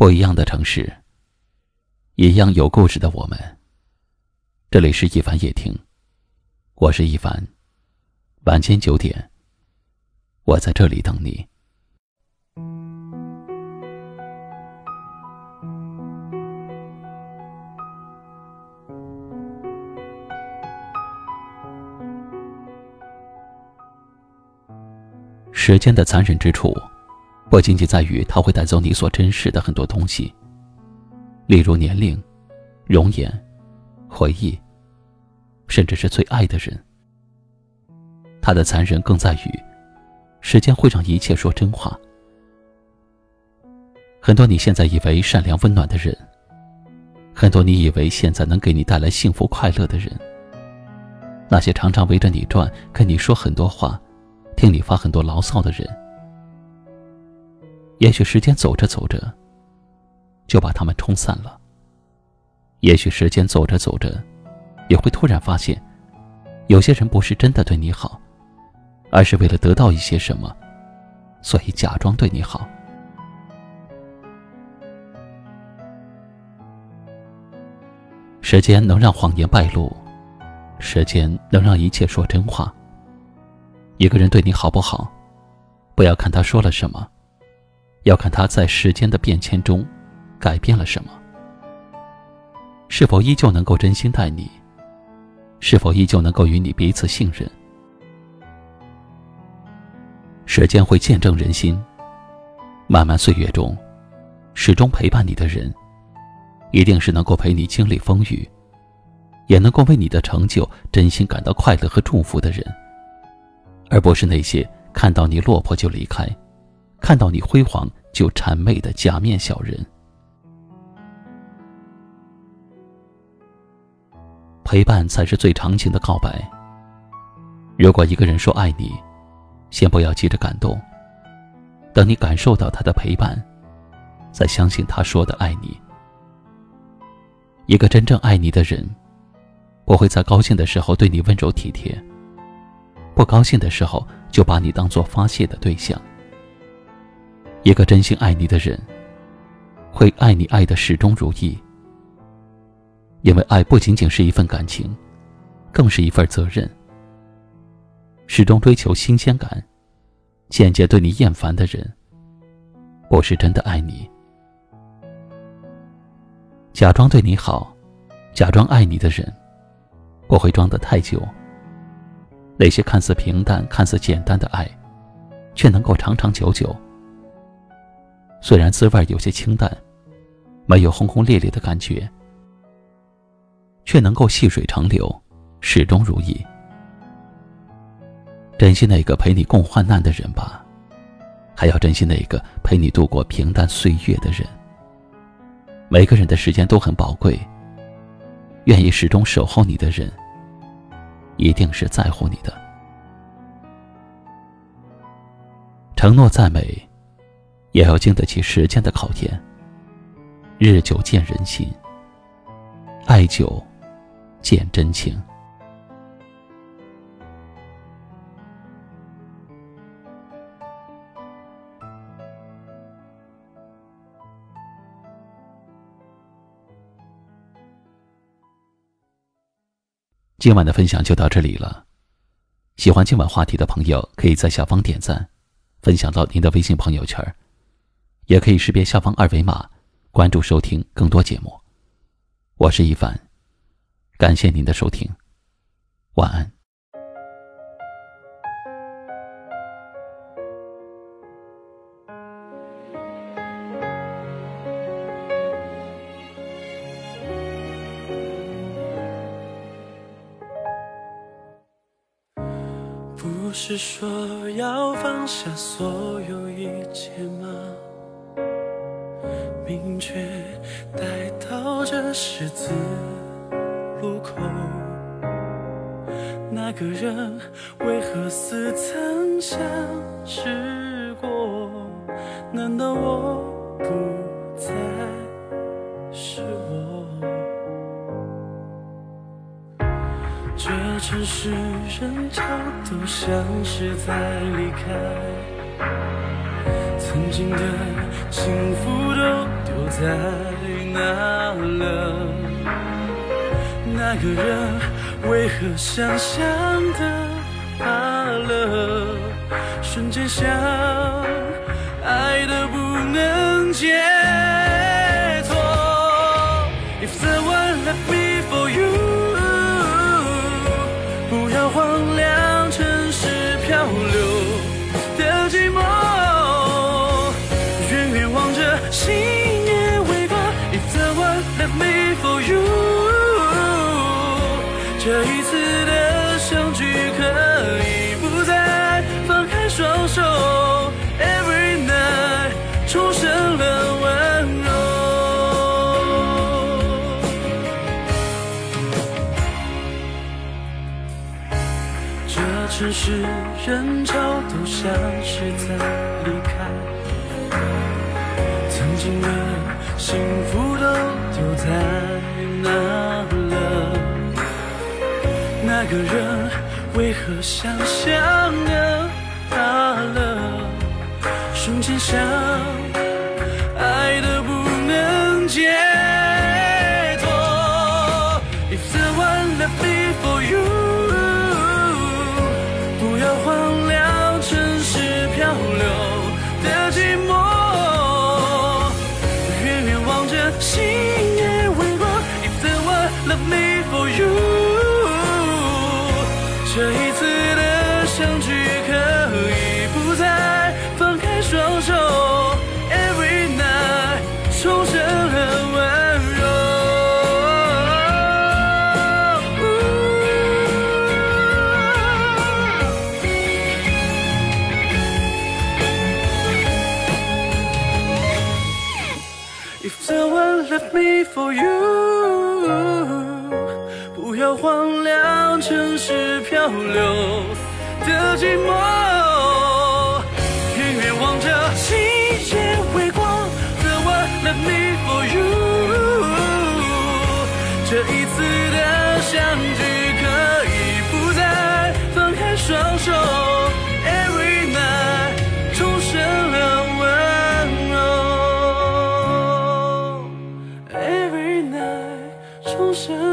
不一样的城市，一样有故事的我们。这里是一凡夜听，我是一凡。晚间九点，我在这里等你。时间的残忍之处。不仅仅在于它会带走你所珍视的很多东西，例如年龄、容颜、回忆，甚至是最爱的人。它的残忍更在于，时间会让一切说真话。很多你现在以为善良温暖的人，很多你以为现在能给你带来幸福快乐的人，那些常常围着你转、跟你说很多话、听你发很多牢骚的人。也许时间走着走着，就把他们冲散了。也许时间走着走着，也会突然发现，有些人不是真的对你好，而是为了得到一些什么，所以假装对你好。时间能让谎言败露，时间能让一切说真话。一个人对你好不好，不要看他说了什么。要看他在时间的变迁中改变了什么，是否依旧能够真心待你，是否依旧能够与你彼此信任。时间会见证人心，漫漫岁月中，始终陪伴你的人，一定是能够陪你经历风雨，也能够为你的成就真心感到快乐和祝福的人，而不是那些看到你落魄就离开。看到你辉煌就谄媚的假面小人，陪伴才是最长情的告白。如果一个人说爱你，先不要急着感动，等你感受到他的陪伴，再相信他说的爱你。一个真正爱你的人，不会在高兴的时候对你温柔体贴，不高兴的时候就把你当做发泄的对象。一个真心爱你的人，会爱你爱的始终如一，因为爱不仅仅是一份感情，更是一份责任。始终追求新鲜感，间接对你厌烦的人，不是真的爱你。假装对你好，假装爱你的人，不会装得太久。那些看似平淡、看似简单的爱，却能够长长久久。虽然滋味有些清淡，没有轰轰烈烈的感觉，却能够细水长流，始终如一。珍惜那个陪你共患难的人吧，还要珍惜那个陪你度过平淡岁月的人。每个人的时间都很宝贵，愿意始终守候你的人，一定是在乎你的。承诺再美。也要经得起时间的考验。日久见人心，爱久见真情。今晚的分享就到这里了。喜欢今晚话题的朋友，可以在下方点赞，分享到您的微信朋友圈也可以识别下方二维码，关注收听更多节目。我是一凡，感谢您的收听，晚安。不是说要放下所有一切吗？明确带到这十字路口，那个人为何似曾相识过？难道我不再是我？这城市人潮都像是在离开，曾经的幸福。在哪了？那个人为何想象的怕了？瞬间想爱的不能解脱。If the one left me for you，不要荒凉城市漂流的寂寞。远远望着星 me for you，这一次的相聚可以不再放开双手。Every night，重生了温柔。这城市人潮都像是在离开，曾经的幸福都丢在哪了？那个人为何想象的大了？瞬间想 The one left me for you，不要荒凉城市漂流的寂寞。远远望着星夜微光，The one left me for you，这一次的相聚是。